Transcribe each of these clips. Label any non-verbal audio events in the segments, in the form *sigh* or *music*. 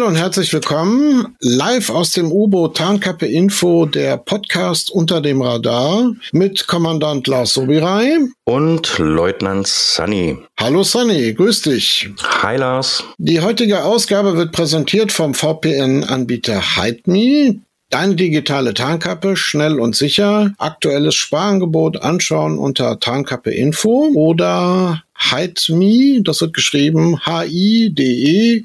Hallo und herzlich willkommen. Live aus dem U-Boot Tarnkappe Info, der Podcast unter dem Radar mit Kommandant Lars Sobirei. Und Leutnant Sunny. Hallo Sunny, grüß dich. Hi Lars. Die heutige Ausgabe wird präsentiert vom VPN-Anbieter HideMe. Deine digitale Tarnkappe, schnell und sicher. Aktuelles Sparangebot anschauen unter Tarnkappe Info oder HideMe, das wird geschrieben H-I-D-E.me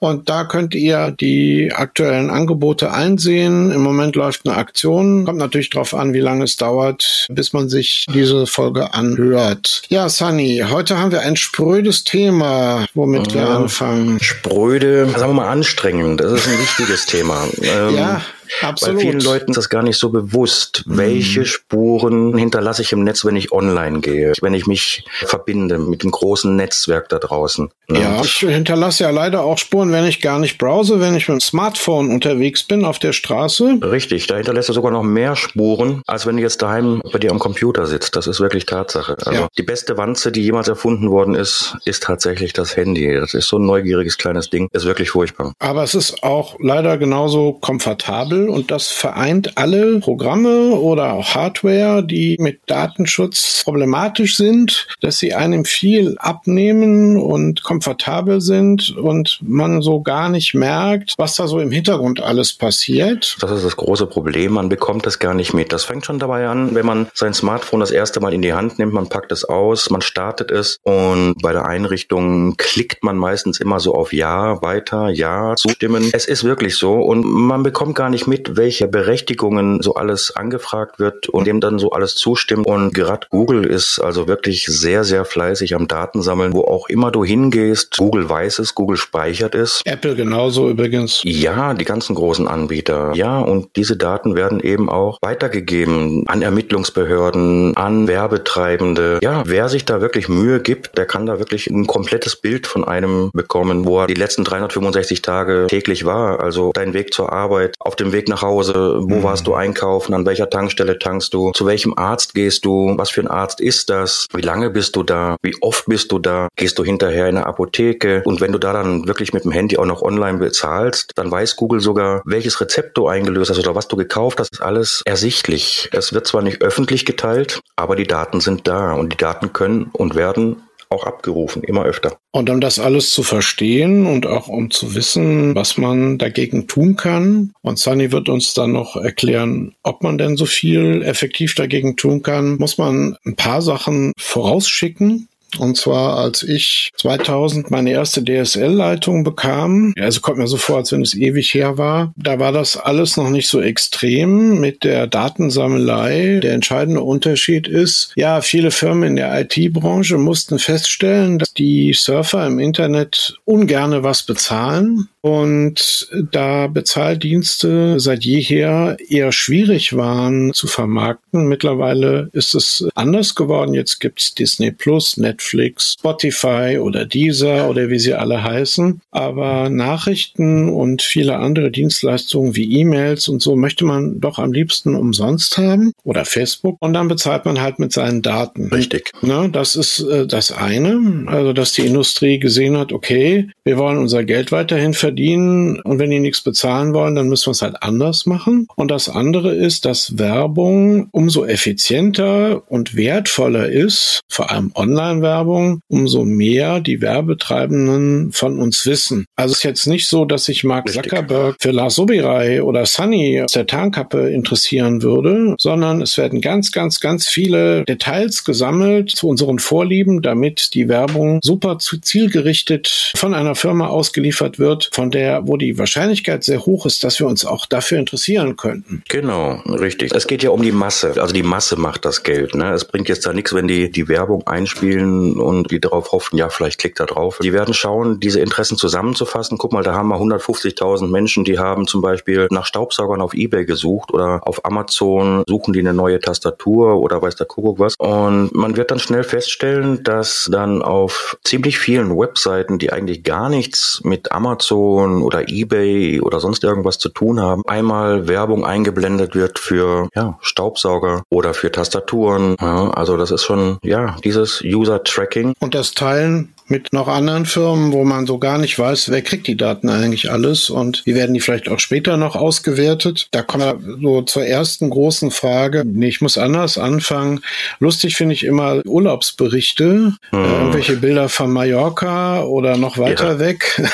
und da könnt ihr die aktuellen Angebote einsehen. Im Moment läuft eine Aktion. Kommt natürlich darauf an, wie lange es dauert, bis man sich diese Folge anhört. Ja, Sunny, heute haben wir ein sprödes Thema, womit ja, wir anfangen. Spröde, sagen wir mal anstrengend. Das ist ein wichtiges Thema. *laughs* Ähm, ja. Absolut. Bei vielen Leuten ist das gar nicht so bewusst, mhm. welche Spuren hinterlasse ich im Netz, wenn ich online gehe, wenn ich mich verbinde mit dem großen Netzwerk da draußen. Ne? Ja, ich hinterlasse ja leider auch Spuren, wenn ich gar nicht browse, wenn ich mit dem Smartphone unterwegs bin auf der Straße. Richtig, da hinterlässt du sogar noch mehr Spuren, als wenn du jetzt daheim bei dir am Computer sitzt. Das ist wirklich Tatsache. Also ja. die beste Wanze, die jemals erfunden worden ist, ist tatsächlich das Handy. Das ist so ein neugieriges kleines Ding. Ist wirklich furchtbar. Aber es ist auch leider genauso komfortabel und das vereint alle Programme oder auch Hardware, die mit Datenschutz problematisch sind, dass sie einem viel abnehmen und komfortabel sind und man so gar nicht merkt, was da so im Hintergrund alles passiert. Das ist das große Problem. Man bekommt das gar nicht mit. Das fängt schon dabei an, wenn man sein Smartphone das erste Mal in die Hand nimmt, man packt es aus, man startet es und bei der Einrichtung klickt man meistens immer so auf Ja, weiter, Ja, zustimmen. Es ist wirklich so und man bekommt gar nicht mit, welche Berechtigungen so alles angefragt wird und dem dann so alles zustimmt. Und gerade Google ist also wirklich sehr, sehr fleißig am Datensammeln, wo auch immer du hingehst. Google weiß es, Google speichert es. Apple genauso übrigens. Ja, die ganzen großen Anbieter. Ja, und diese Daten werden eben auch weitergegeben an Ermittlungsbehörden, an Werbetreibende. Ja, wer sich da wirklich Mühe gibt, der kann da wirklich ein komplettes Bild von einem bekommen, wo er die letzten 365 Tage täglich war. Also dein Weg zur Arbeit, auf dem Weg nach nach Hause? Wo mhm. warst du einkaufen? An welcher Tankstelle tankst du? Zu welchem Arzt gehst du? Was für ein Arzt ist das? Wie lange bist du da? Wie oft bist du da? Gehst du hinterher in eine Apotheke? Und wenn du da dann wirklich mit dem Handy auch noch online bezahlst, dann weiß Google sogar, welches Rezept du eingelöst hast oder was du gekauft hast. Das ist alles ersichtlich. Es wird zwar nicht öffentlich geteilt, aber die Daten sind da und die Daten können und werden auch abgerufen, immer öfter. Und um das alles zu verstehen und auch um zu wissen, was man dagegen tun kann. Und Sunny wird uns dann noch erklären, ob man denn so viel effektiv dagegen tun kann, muss man ein paar Sachen vorausschicken. Und zwar, als ich 2000 meine erste DSL-Leitung bekam, also kommt mir so vor, als wenn es ewig her war, da war das alles noch nicht so extrem mit der Datensammelei. Der entscheidende Unterschied ist, ja, viele Firmen in der IT-Branche mussten feststellen, dass die Surfer im Internet ungerne was bezahlen und da Bezahldienste seit jeher eher schwierig waren zu vermarkten. Mittlerweile ist es anders geworden. Jetzt gibt's Disney Plus, Netflix, Spotify oder Deezer oder wie sie alle heißen. Aber Nachrichten und viele andere Dienstleistungen wie E-Mails und so möchte man doch am liebsten umsonst haben oder Facebook. Und dann bezahlt man halt mit seinen Daten. Richtig. Ne, das ist äh, das eine. Also, dass die Industrie gesehen hat, okay, wir wollen unser Geld weiterhin verdienen und wenn die nichts bezahlen wollen, dann müssen wir es halt anders machen. Und das andere ist, dass Werbung umso effizienter und wertvoller ist, vor allem Online-Werbung, umso mehr die Werbetreibenden von uns wissen. Also es ist jetzt nicht so, dass sich Mark Zuckerberg für Lars Sobirai oder Sunny aus der Tarnkappe interessieren würde, sondern es werden ganz, ganz, ganz viele Details gesammelt zu unseren Vorlieben, damit die Werbung super zu zielgerichtet von einer Firma ausgeliefert wird, von der, wo die Wahrscheinlichkeit sehr hoch ist, dass wir uns auch dafür interessieren könnten. Genau, richtig. Es geht ja um die Masse. Also die Masse macht das Geld. Ne? Es bringt jetzt da nichts, wenn die die Werbung einspielen und die darauf hoffen, ja, vielleicht klickt da drauf. Die werden schauen, diese Interessen zusammenzufassen. Guck mal, da haben wir 150.000 Menschen, die haben zum Beispiel nach Staubsaugern auf Ebay gesucht oder auf Amazon suchen die eine neue Tastatur oder weiß der Kuckuck was. Und man wird dann schnell feststellen, dass dann auf ziemlich vielen Webseiten, die eigentlich gar nichts mit Amazon Amazon oder eBay oder sonst irgendwas zu tun haben, einmal Werbung eingeblendet wird für ja, Staubsauger oder für Tastaturen. Ja, also das ist schon ja dieses User Tracking. Und das Teilen mit noch anderen Firmen, wo man so gar nicht weiß, wer kriegt die Daten eigentlich alles und wie werden die vielleicht auch später noch ausgewertet. Da kommen wir so zur ersten großen Frage. Nee, ich muss anders anfangen. Lustig finde ich immer Urlaubsberichte, hm. äh, irgendwelche Bilder von Mallorca oder noch weiter ja. weg. *laughs*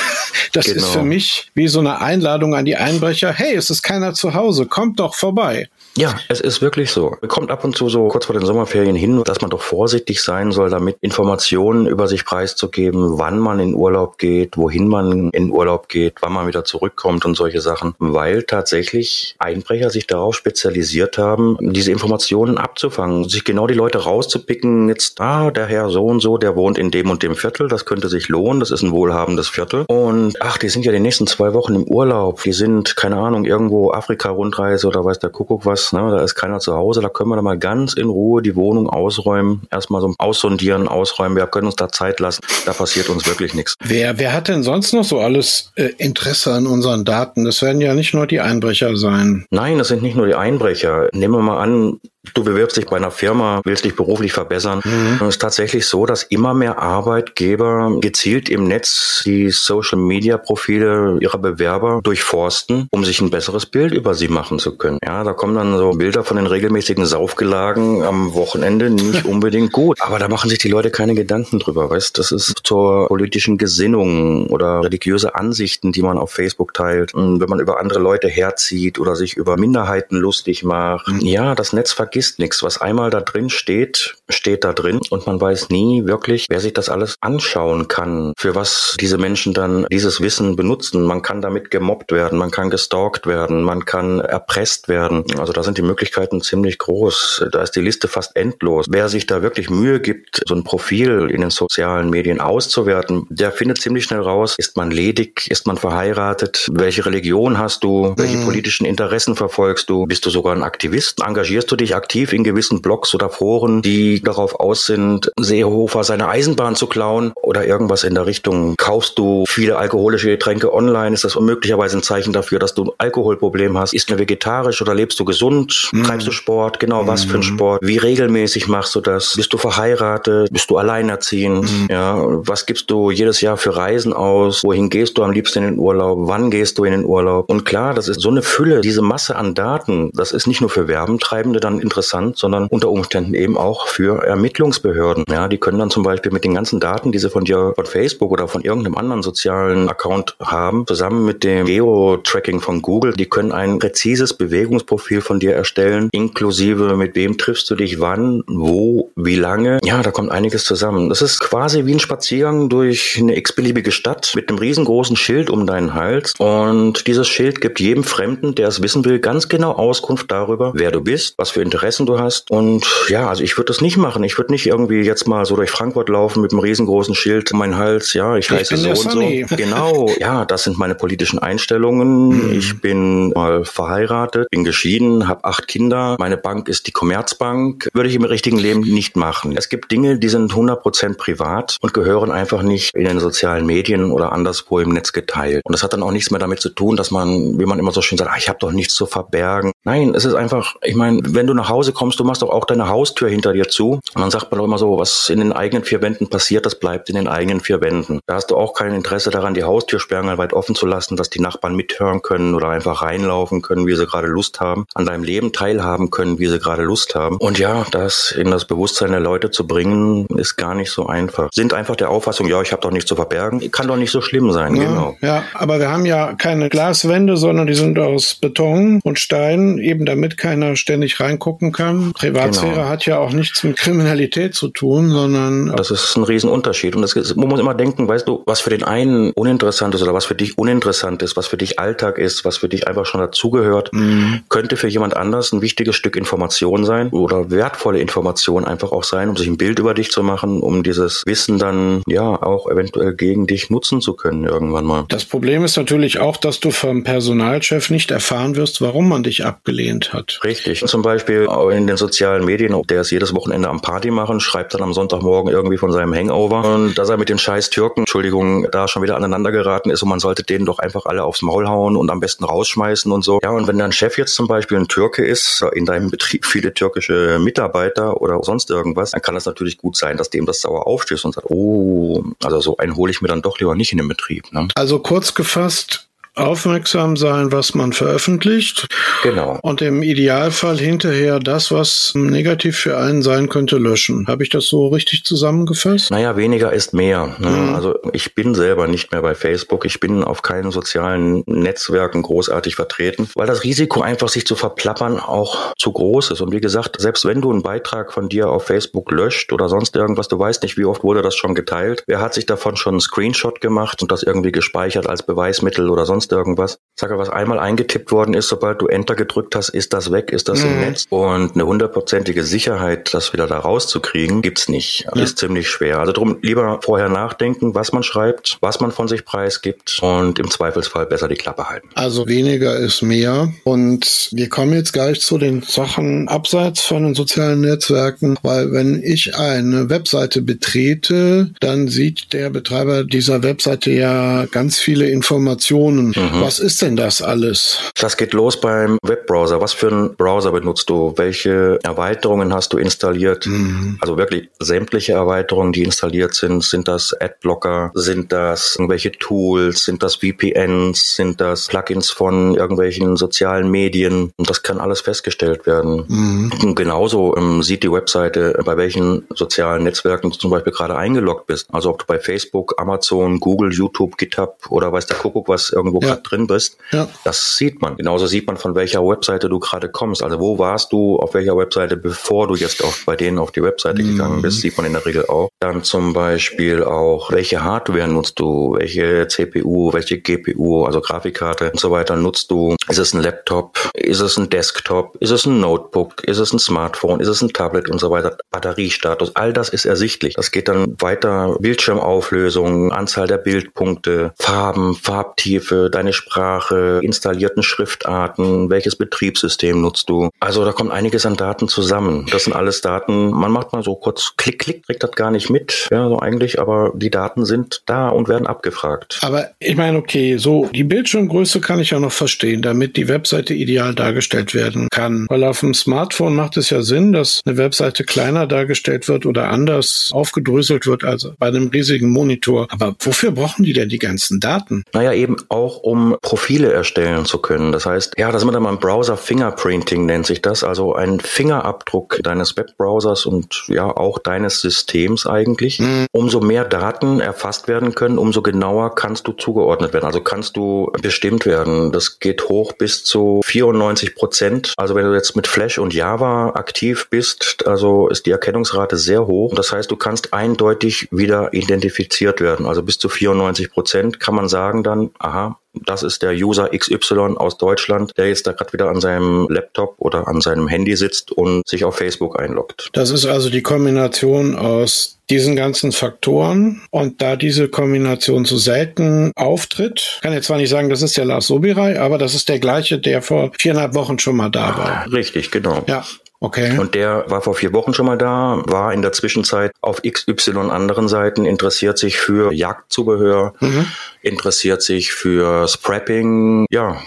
Das genau. ist für mich wie so eine Einladung an die Einbrecher. Hey, es ist keiner zu Hause, kommt doch vorbei. Ja, es ist wirklich so. Kommt ab und zu so kurz vor den Sommerferien hin, dass man doch vorsichtig sein soll, damit Informationen über sich preiszugeben, wann man in Urlaub geht, wohin man in Urlaub geht, wann man wieder zurückkommt und solche Sachen, weil tatsächlich Einbrecher sich darauf spezialisiert haben, diese Informationen abzufangen, sich genau die Leute rauszupicken, jetzt, ah, der Herr so und so, der wohnt in dem und dem Viertel, das könnte sich lohnen, das ist ein wohlhabendes Viertel. Und ach, die sind ja die nächsten zwei Wochen im Urlaub, die sind, keine Ahnung, irgendwo Afrika-Rundreise oder weiß der Kuckuck was, ne? da ist keiner zu Hause, da können wir dann mal ganz in Ruhe die Wohnung ausräumen, erstmal so aussondieren, ausräumen, wir können uns da Zeit lassen, da passiert uns wirklich nichts. Wer, wer hat denn sonst noch so alles äh, Interesse an unseren Daten? Das werden ja nicht nur die Einbrecher sein. Nein, das sind nicht nur die Einbrecher. Nehmen wir mal an, Du bewirbst dich bei einer Firma, willst dich beruflich verbessern. Mhm. Und es ist tatsächlich so, dass immer mehr Arbeitgeber gezielt im Netz die Social Media Profile ihrer Bewerber durchforsten, um sich ein besseres Bild über sie machen zu können. Ja, da kommen dann so Bilder von den regelmäßigen Saufgelagen am Wochenende nicht *laughs* unbedingt gut. Aber da machen sich die Leute keine Gedanken drüber, weißt? Das ist zur politischen Gesinnung oder religiöse Ansichten, die man auf Facebook teilt. Und wenn man über andere Leute herzieht oder sich über Minderheiten lustig macht. Mhm. Ja, das Netz vergisst nichts. Was einmal da drin steht, steht da drin und man weiß nie wirklich, wer sich das alles anschauen kann, für was diese Menschen dann dieses Wissen benutzen. Man kann damit gemobbt werden, man kann gestalkt werden, man kann erpresst werden. Also da sind die Möglichkeiten ziemlich groß. Da ist die Liste fast endlos. Wer sich da wirklich Mühe gibt, so ein Profil in den sozialen Medien auszuwerten, der findet ziemlich schnell raus, ist man ledig, ist man verheiratet, welche Religion hast du, welche mhm. politischen Interessen verfolgst du, bist du sogar ein Aktivist, engagierst du dich aktiv in gewissen Blogs oder Foren, die darauf aus sind, Seehofer seine Eisenbahn zu klauen oder irgendwas in der Richtung. Kaufst du viele alkoholische Getränke online? Ist das möglicherweise ein Zeichen dafür, dass du ein Alkoholproblem hast? Ist du vegetarisch oder lebst du gesund? Mhm. Treibst du Sport? Genau, was für ein mhm. Sport? Wie regelmäßig machst du das? Bist du verheiratet? Bist du alleinerziehend? Mhm. Ja, was gibst du jedes Jahr für Reisen aus? Wohin gehst du am liebsten in den Urlaub? Wann gehst du in den Urlaub? Und klar, das ist so eine Fülle, diese Masse an Daten, das ist nicht nur für Werbentreibende dann interessant, sondern unter Umständen eben auch für Ermittlungsbehörden. Ja, die können dann zum Beispiel mit den ganzen Daten, die sie von dir von Facebook oder von irgendeinem anderen sozialen Account haben, zusammen mit dem Geo-Tracking von Google, die können ein präzises Bewegungsprofil von dir erstellen, inklusive mit wem triffst du dich wann, wo, wie lange. Ja, da kommt einiges zusammen. Das ist quasi wie ein Spaziergang durch eine x-beliebige Stadt mit einem riesengroßen Schild um deinen Hals. Und dieses Schild gibt jedem Fremden, der es wissen will, ganz genau Auskunft darüber, wer du bist, was für Interessen du hast. Und ja, also ich würde das nicht machen. Ich würde nicht irgendwie jetzt mal so durch Frankfurt laufen mit einem riesengroßen Schild um meinen Hals. Ja, ich, ich heiße so und Sunny. so. *laughs* Genau. Ja, das sind meine politischen Einstellungen. Mhm. Ich bin mal verheiratet, bin geschieden, habe acht Kinder. Meine Bank ist die Commerzbank. Würde ich im richtigen Leben nicht machen. Es gibt Dinge, die sind 100% privat und gehören einfach nicht in den sozialen Medien oder anderswo im Netz geteilt. Und das hat dann auch nichts mehr damit zu tun, dass man, wie man immer so schön sagt, ach, ich habe doch nichts zu verbergen. Nein, es ist einfach, ich meine, wenn du nach Hause kommst, du machst doch auch deine Haustür hinter dir zu. Und dann sagt man doch immer so, was in den eigenen vier Wänden passiert, das bleibt in den eigenen vier Wänden. Da hast du auch kein Interesse daran, die Haustürsperren weit offen zu lassen, dass die Nachbarn mithören können oder einfach reinlaufen können, wie sie gerade Lust haben, an deinem Leben teilhaben können, wie sie gerade Lust haben. Und ja, das in das Bewusstsein der Leute zu bringen, ist gar nicht so einfach. Sind einfach der Auffassung, ja, ich habe doch nichts zu verbergen, kann doch nicht so schlimm sein, ja, genau. Ja, aber wir haben ja keine Glaswände, sondern die sind aus Beton und Stein, eben damit keiner ständig reingucken kann. Privatsphäre genau. hat ja auch nichts mit Kriminalität zu tun, sondern. Das ist ein Riesenunterschied. Und das ist, man muss immer denken, weißt du, was für den einen uninteressant ist oder was für dich uninteressant ist, was für dich Alltag ist, was für dich einfach schon dazugehört, mhm. könnte für jemand anders ein wichtiges Stück Information sein oder wertvolle Information einfach auch sein, um sich ein Bild über dich zu machen, um dieses Wissen dann ja auch eventuell gegen dich nutzen zu können irgendwann mal. Das Problem ist natürlich auch, dass du vom Personalchef nicht erfahren wirst, warum man dich abgelehnt hat. Richtig. Zum Beispiel in den sozialen Medien, der ist jedes Wochenende Wochenende am Party machen, schreibt dann am Sonntagmorgen irgendwie von seinem Hangover und dass er mit den scheiß Türken, Entschuldigung, da schon wieder aneinander geraten ist und man sollte denen doch einfach alle aufs Maul hauen und am besten rausschmeißen und so. Ja, und wenn dein Chef jetzt zum Beispiel ein Türke ist, in deinem Betrieb viele türkische Mitarbeiter oder sonst irgendwas, dann kann das natürlich gut sein, dass dem das sauer aufstößt und sagt, oh, also so einen hole ich mir dann doch lieber nicht in den Betrieb. Ne? Also kurz gefasst, aufmerksam sein, was man veröffentlicht. Genau. Und im Idealfall hinterher das, was negativ für einen sein könnte, löschen. Habe ich das so richtig zusammengefasst? Naja, weniger ist mehr. Ne? Mhm. Also ich bin selber nicht mehr bei Facebook. Ich bin auf keinen sozialen Netzwerken großartig vertreten, weil das Risiko einfach sich zu verplappern auch zu groß ist. Und wie gesagt, selbst wenn du einen Beitrag von dir auf Facebook löscht oder sonst irgendwas, du weißt nicht, wie oft wurde das schon geteilt. Wer hat sich davon schon einen Screenshot gemacht und das irgendwie gespeichert als Beweismittel oder sonst sonst irgendwas. Sage, was einmal eingetippt worden ist, sobald du Enter gedrückt hast, ist das weg, ist das mhm. im Netz. Und eine hundertprozentige Sicherheit, das wieder da rauszukriegen, gibt's nicht. Ja. Ist ziemlich schwer. Also drum lieber vorher nachdenken, was man schreibt, was man von sich preisgibt und im Zweifelsfall besser die Klappe halten. Also weniger ist mehr. Und wir kommen jetzt gleich zu den Sachen abseits von den sozialen Netzwerken, weil wenn ich eine Webseite betrete, dann sieht der Betreiber dieser Webseite ja ganz viele Informationen Mhm. Was ist denn das alles? Das geht los beim Webbrowser. Was für einen Browser benutzt du? Welche Erweiterungen hast du installiert? Mhm. Also wirklich sämtliche Erweiterungen, die installiert sind. Sind das Adblocker? Sind das irgendwelche Tools? Sind das VPNs? Sind das Plugins von irgendwelchen sozialen Medien? Und das kann alles festgestellt werden. Mhm. Und genauso ähm, sieht die Webseite, bei welchen sozialen Netzwerken du zum Beispiel gerade eingeloggt bist. Also ob du bei Facebook, Amazon, Google, YouTube, GitHub oder weiß der Kuckuck was irgendwo. Gerade drin bist. Ja. Das sieht man. Genauso sieht man, von welcher Webseite du gerade kommst. Also wo warst du auf welcher Webseite, bevor du jetzt auch bei denen auf die Webseite mhm. gegangen bist, sieht man in der Regel auch. Dann zum Beispiel auch, welche Hardware nutzt du, welche CPU, welche GPU, also Grafikkarte und so weiter nutzt du. Ist es ein Laptop? Ist es ein Desktop? Ist es ein Notebook? Ist es ein Smartphone? Ist es ein Tablet und so weiter? Batteriestatus, all das ist ersichtlich. Das geht dann weiter. Bildschirmauflösung, Anzahl der Bildpunkte, Farben, Farbtiefe, deine Sprache, installierten Schriftarten, welches Betriebssystem nutzt du. Also da kommt einiges an Daten zusammen. Das sind alles Daten, man macht mal so kurz Klick, Klick, kriegt das gar nicht mit, ja, so eigentlich, aber die Daten sind da und werden abgefragt. Aber ich meine, okay, so die Bildschirmgröße kann ich ja noch verstehen, damit die Webseite ideal dargestellt werden kann. Weil auf dem Smartphone macht es ja Sinn, dass eine Webseite kleiner dargestellt wird oder anders aufgedröselt wird als bei einem riesigen Monitor. Aber wofür brauchen die denn die ganzen Daten? Naja, eben auch um Profile erstellen zu können. Das heißt, ja, da sind wir dann beim Browser Fingerprinting nennt sich das, also ein Fingerabdruck deines Webbrowsers und ja auch deines Systems eigentlich. Mhm. Umso mehr Daten erfasst werden können, umso genauer kannst du zugeordnet werden. Also kannst du bestimmt werden. Das geht hoch bis zu 94 Prozent. Also wenn du jetzt mit Flash und Java aktiv bist, also ist die Erkennungsrate sehr hoch. Das heißt, du kannst eindeutig wieder identifiziert werden. Also bis zu 94 Prozent kann man sagen dann, aha, das ist der User XY aus Deutschland, der jetzt da gerade wieder an seinem Laptop oder an seinem Handy sitzt und sich auf Facebook einloggt. Das ist also die Kombination aus diesen ganzen Faktoren und da diese Kombination so selten auftritt, kann jetzt zwar nicht sagen, das ist der Lars Sobirai, aber das ist der gleiche, der vor viereinhalb Wochen schon mal da war. Richtig, genau. Ja, Okay. Und der war vor vier Wochen schon mal da, war in der Zwischenzeit auf XY anderen Seiten, interessiert sich für Jagdzubehör, mhm. interessiert sich für Sprapping, ja,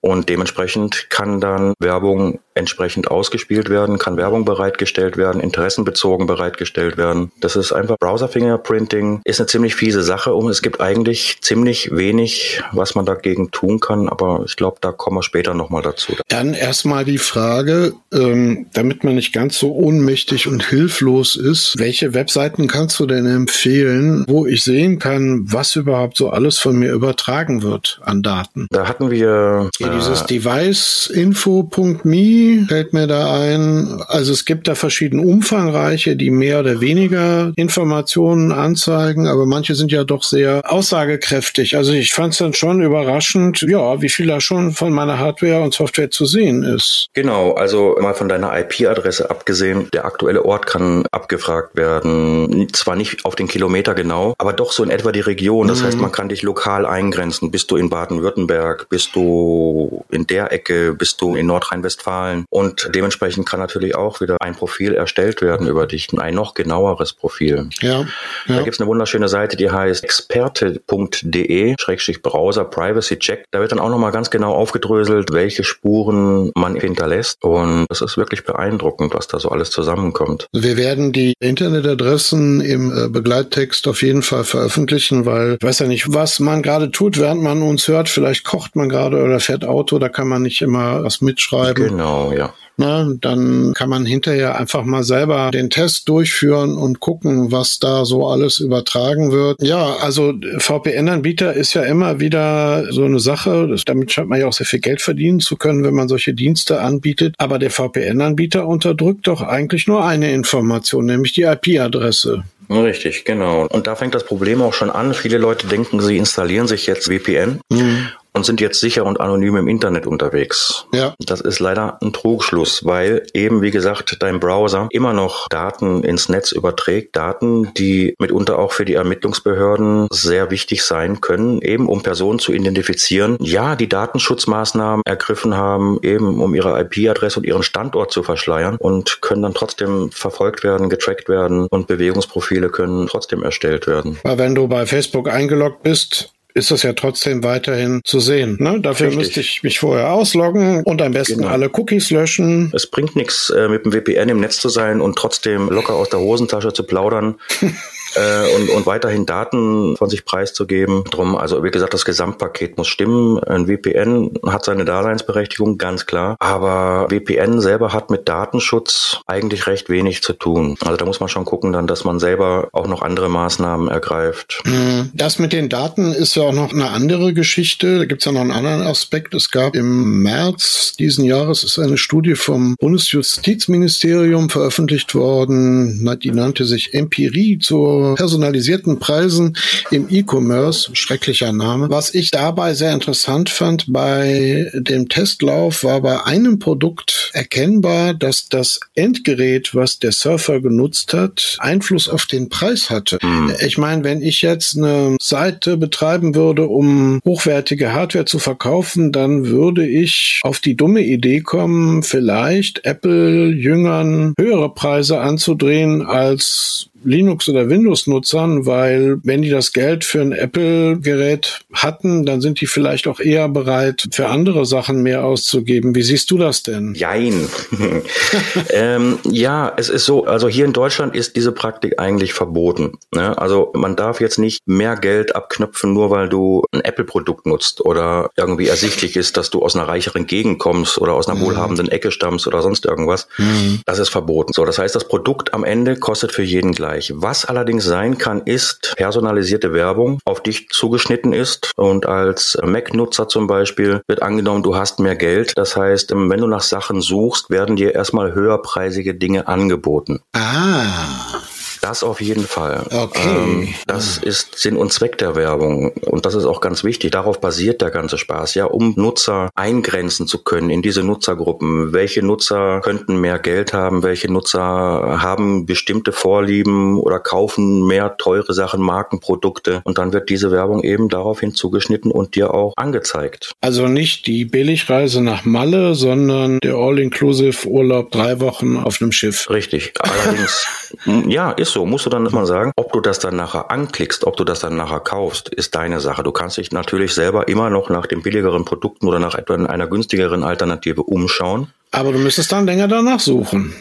und dementsprechend kann dann Werbung entsprechend ausgespielt werden, kann Werbung bereitgestellt werden, interessenbezogen bereitgestellt werden. Das ist einfach Browser-Fingerprinting, ist eine ziemlich fiese Sache und es gibt eigentlich ziemlich wenig, was man dagegen tun kann, aber ich glaube, da kommen wir später nochmal dazu. Dann erstmal die Frage, ähm, damit man nicht ganz so ohnmächtig und hilflos ist, welche Webseiten kannst du denn empfehlen, wo ich sehen kann, was überhaupt so alles von mir übertragen wird an Daten? Da hatten wir dieses Device-Info.me fällt mir da ein. Also es gibt da verschiedene umfangreiche, die mehr oder weniger Informationen anzeigen, aber manche sind ja doch sehr aussagekräftig. Also ich fand es dann schon überraschend, ja, wie viel da schon von meiner Hardware und Software zu sehen ist. Genau, also mal von deiner IP-Adresse abgesehen, der aktuelle Ort kann abgefragt werden. Zwar nicht auf den Kilometer genau, aber doch so in etwa die Region. Das mhm. heißt, man kann dich lokal eingrenzen. Bist du in Baden-Württemberg? Bist du du in der Ecke, bist du in Nordrhein-Westfalen und dementsprechend kann natürlich auch wieder ein Profil erstellt werden über dich, ein noch genaueres Profil. Ja, ja. Da gibt's eine wunderschöne Seite, die heißt experte.de-browser Privacy Check. Da wird dann auch nochmal ganz genau aufgedröselt, welche Spuren man hinterlässt und das ist wirklich beeindruckend, was da so alles zusammenkommt. Wir werden die Internetadressen im äh, Begleittext auf jeden Fall veröffentlichen, weil ich weiß ja nicht, was man gerade tut, während man uns hört. Vielleicht kocht man gerade oder fährt Auto, da kann man nicht immer was mitschreiben. Genau, ja. Ne, dann kann man hinterher einfach mal selber den Test durchführen und gucken, was da so alles übertragen wird. Ja, also VPN-Anbieter ist ja immer wieder so eine Sache. Damit scheint man ja auch sehr viel Geld verdienen zu können, wenn man solche Dienste anbietet. Aber der VPN-Anbieter unterdrückt doch eigentlich nur eine Information, nämlich die IP-Adresse. Richtig, genau. Und da fängt das Problem auch schon an. Viele Leute denken, sie installieren sich jetzt VPN. Mhm und sind jetzt sicher und anonym im Internet unterwegs. Ja. Das ist leider ein Trugschluss, weil eben, wie gesagt, dein Browser immer noch Daten ins Netz überträgt, Daten, die mitunter auch für die Ermittlungsbehörden sehr wichtig sein können, eben um Personen zu identifizieren, ja, die Datenschutzmaßnahmen ergriffen haben, eben um ihre IP-Adresse und ihren Standort zu verschleiern und können dann trotzdem verfolgt werden, getrackt werden und Bewegungsprofile können trotzdem erstellt werden. Wenn du bei Facebook eingeloggt bist, ist das ja trotzdem weiterhin zu sehen. Ne? Dafür Richtig. müsste ich mich vorher ausloggen und am besten genau. alle Cookies löschen. Es bringt nichts, äh, mit dem VPN im Netz zu sein und trotzdem locker aus der Hosentasche zu plaudern. *laughs* äh, und, und weiterhin Daten von sich preiszugeben. Drum, also wie gesagt, das Gesamtpaket muss stimmen. Ein VPN hat seine Daseinsberechtigung, ganz klar. Aber VPN selber hat mit Datenschutz eigentlich recht wenig zu tun. Also da muss man schon gucken, dann, dass man selber auch noch andere Maßnahmen ergreift. Hm, das mit den Daten ist ja auch noch eine andere Geschichte. Da gibt es ja noch einen anderen Aspekt. Es gab im März diesen Jahres ist eine Studie vom Bundesjustizministerium veröffentlicht worden. Die nannte sich Empirie zur personalisierten Preisen im E-Commerce, schrecklicher Name. Was ich dabei sehr interessant fand bei dem Testlauf war bei einem Produkt erkennbar, dass das Endgerät, was der Surfer genutzt hat, Einfluss auf den Preis hatte. Mhm. Ich meine, wenn ich jetzt eine Seite betreiben würde, um hochwertige Hardware zu verkaufen, dann würde ich auf die dumme Idee kommen, vielleicht Apple Jüngern höhere Preise anzudrehen als Linux- oder Windows-Nutzern, weil wenn die das Geld für ein Apple-Gerät hatten, dann sind die vielleicht auch eher bereit, für andere Sachen mehr auszugeben. Wie siehst du das denn? Jein. *laughs* ähm, ja, es ist so, also hier in Deutschland ist diese Praktik eigentlich verboten. Ne? Also man darf jetzt nicht mehr Geld abknöpfen, nur weil du ein Apple-Produkt nutzt oder irgendwie ersichtlich ist, dass du aus einer reicheren Gegend kommst oder aus einer mhm. wohlhabenden Ecke stammst oder sonst irgendwas. Mhm. Das ist verboten. So, das heißt, das Produkt am Ende kostet für jeden gleich. Bereich. Was allerdings sein kann, ist personalisierte Werbung auf dich zugeschnitten ist. Und als Mac-Nutzer zum Beispiel wird angenommen, du hast mehr Geld. Das heißt, wenn du nach Sachen suchst, werden dir erstmal höherpreisige Dinge angeboten. Ah. Das auf jeden Fall. Okay. Ähm, das ja. ist Sinn und Zweck der Werbung. Und das ist auch ganz wichtig. Darauf basiert der ganze Spaß. Ja, um Nutzer eingrenzen zu können in diese Nutzergruppen. Welche Nutzer könnten mehr Geld haben? Welche Nutzer haben bestimmte Vorlieben oder kaufen mehr teure Sachen, Markenprodukte? Und dann wird diese Werbung eben daraufhin zugeschnitten und dir auch angezeigt. Also nicht die Billigreise nach Malle, sondern der All-Inclusive Urlaub drei Wochen auf einem Schiff. Richtig. Allerdings, *laughs* ja, ist so, musst du dann immer sagen, ob du das dann nachher anklickst, ob du das dann nachher kaufst, ist deine Sache. Du kannst dich natürlich selber immer noch nach den billigeren Produkten oder nach etwa einer günstigeren Alternative umschauen. Aber du müsstest dann länger danach suchen.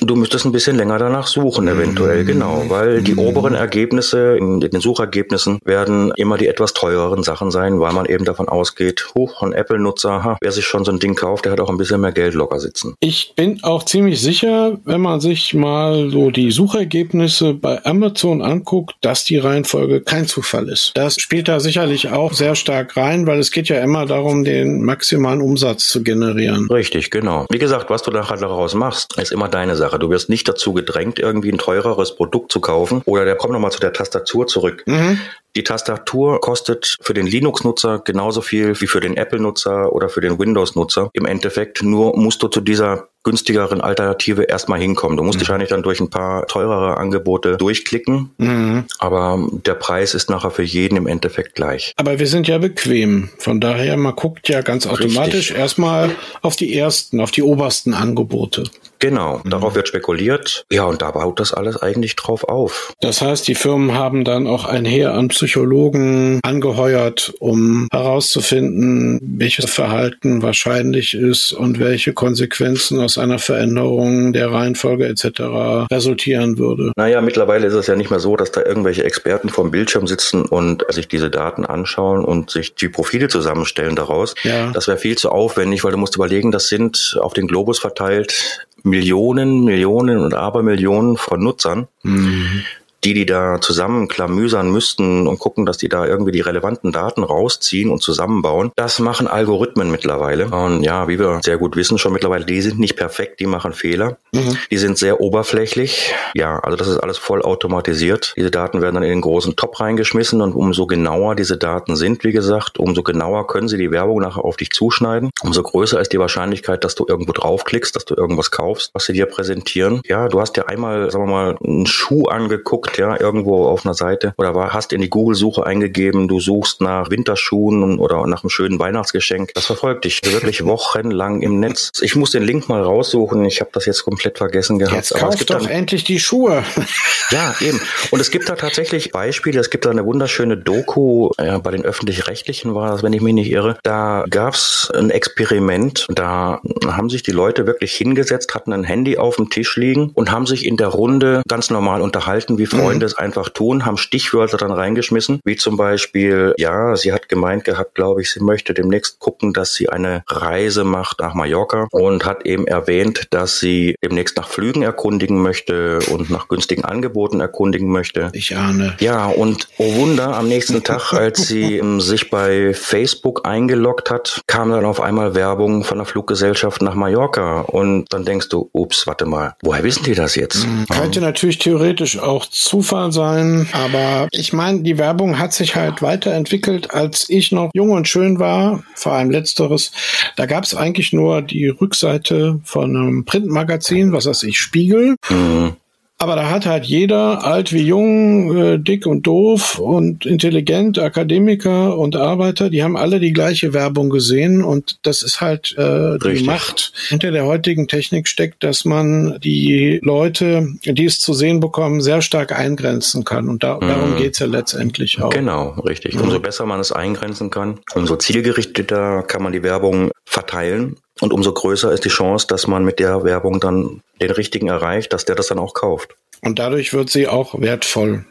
Du müsstest ein bisschen länger danach suchen, eventuell, mm. genau, weil die mm. oberen Ergebnisse in den Suchergebnissen werden immer die etwas teureren Sachen sein, weil man eben davon ausgeht, hoch, ein Apple-Nutzer, wer sich schon so ein Ding kauft, der hat auch ein bisschen mehr Geld locker sitzen. Ich bin auch ziemlich sicher, wenn man sich mal so die Suchergebnisse bei Amazon anguckt, dass die Reihenfolge kein Zufall ist. Das spielt da sicherlich auch sehr stark rein, weil es geht ja immer darum, den maximalen Umsatz zu generieren. Richtig, genau. Wie gesagt, was du nachher daraus machst, ist immer deine Sache. Du wirst nicht dazu gedrängt, irgendwie ein teureres Produkt zu kaufen. Oder der kommt nochmal zu der Tastatur zurück. Mhm Die Tastatur kostet für den Linux-Nutzer genauso viel wie für den Apple-Nutzer oder für den Windows-Nutzer. Im Endeffekt nur musst du zu dieser günstigeren Alternative erstmal hinkommen. Du musst mhm. wahrscheinlich dann durch ein paar teurere Angebote durchklicken, mhm. aber der Preis ist nachher für jeden im Endeffekt gleich. Aber wir sind ja bequem. Von daher, man guckt ja ganz automatisch Richtig. erstmal auf die ersten, auf die obersten Angebote. Genau, mhm. darauf wird spekuliert. Ja, und da baut das alles eigentlich drauf auf. Das heißt, die Firmen haben dann auch ein Heer an Psychologen angeheuert, um herauszufinden, welches Verhalten wahrscheinlich ist und welche Konsequenzen aus einer Veränderung der Reihenfolge etc. resultieren würde. Naja, mittlerweile ist es ja nicht mehr so, dass da irgendwelche Experten vom Bildschirm sitzen und sich diese Daten anschauen und sich die Profile zusammenstellen daraus. Ja. Das wäre viel zu aufwendig, weil du musst überlegen, das sind auf den Globus verteilt Millionen, Millionen und Abermillionen von Nutzern. Mhm die, die da zusammen klamüsern müssten und gucken, dass die da irgendwie die relevanten Daten rausziehen und zusammenbauen. Das machen Algorithmen mittlerweile. Und ja, wie wir sehr gut wissen schon mittlerweile, die sind nicht perfekt, die machen Fehler. Mhm. Die sind sehr oberflächlich. Ja, also das ist alles voll automatisiert. Diese Daten werden dann in den großen Top reingeschmissen und umso genauer diese Daten sind, wie gesagt, umso genauer können sie die Werbung nachher auf dich zuschneiden. Umso größer ist die Wahrscheinlichkeit, dass du irgendwo draufklickst, dass du irgendwas kaufst, was sie dir präsentieren. Ja, du hast dir einmal, sagen wir mal, einen Schuh angeguckt, ja, irgendwo auf einer Seite oder war, hast in die Google-Suche eingegeben, du suchst nach Winterschuhen oder nach einem schönen Weihnachtsgeschenk. Das verfolgt dich wirklich wochenlang im Netz. Ich muss den Link mal raussuchen. Ich habe das jetzt komplett vergessen gehabt. Jetzt kauf doch dann, endlich die Schuhe. *laughs* ja, eben. Und es gibt da tatsächlich Beispiele. Es gibt da eine wunderschöne Doku, ja, bei den Öffentlich-Rechtlichen war das, wenn ich mich nicht irre. Da gab's ein Experiment. Da haben sich die Leute wirklich hingesetzt, hatten ein Handy auf dem Tisch liegen und haben sich in der Runde ganz normal unterhalten wie vorher Freunde mhm. es einfach tun, haben Stichwörter dann reingeschmissen, wie zum Beispiel, ja, sie hat gemeint gehabt, glaube ich, sie möchte demnächst gucken, dass sie eine Reise macht nach Mallorca und hat eben erwähnt, dass sie demnächst nach Flügen erkundigen möchte und nach günstigen Angeboten erkundigen möchte. Ich ahne. Ja, und oh Wunder, am nächsten Tag, *laughs* als sie sich bei Facebook eingeloggt hat, kam dann auf einmal Werbung von der Fluggesellschaft nach Mallorca und dann denkst du, ups, warte mal, woher wissen die das jetzt? Mhm. Könnte natürlich theoretisch auch Zufall sein. Aber ich meine, die Werbung hat sich halt weiterentwickelt, als ich noch jung und schön war. Vor allem letzteres. Da gab es eigentlich nur die Rückseite von einem Printmagazin, was heißt ich, Spiegel. Mhm. Aber da hat halt jeder, alt wie jung, äh, dick und doof und intelligent, Akademiker und Arbeiter, die haben alle die gleiche Werbung gesehen und das ist halt äh, die Macht hinter der heutigen Technik steckt, dass man die Leute, die es zu sehen bekommen, sehr stark eingrenzen kann. Und da, mhm. darum geht's ja letztendlich auch. Genau, richtig. Mhm. Umso besser man es eingrenzen kann, umso zielgerichteter kann man die Werbung verteilen und umso größer ist die Chance, dass man mit der Werbung dann den richtigen erreicht, dass der das dann auch kauft. Und dadurch wird sie auch wertvoll.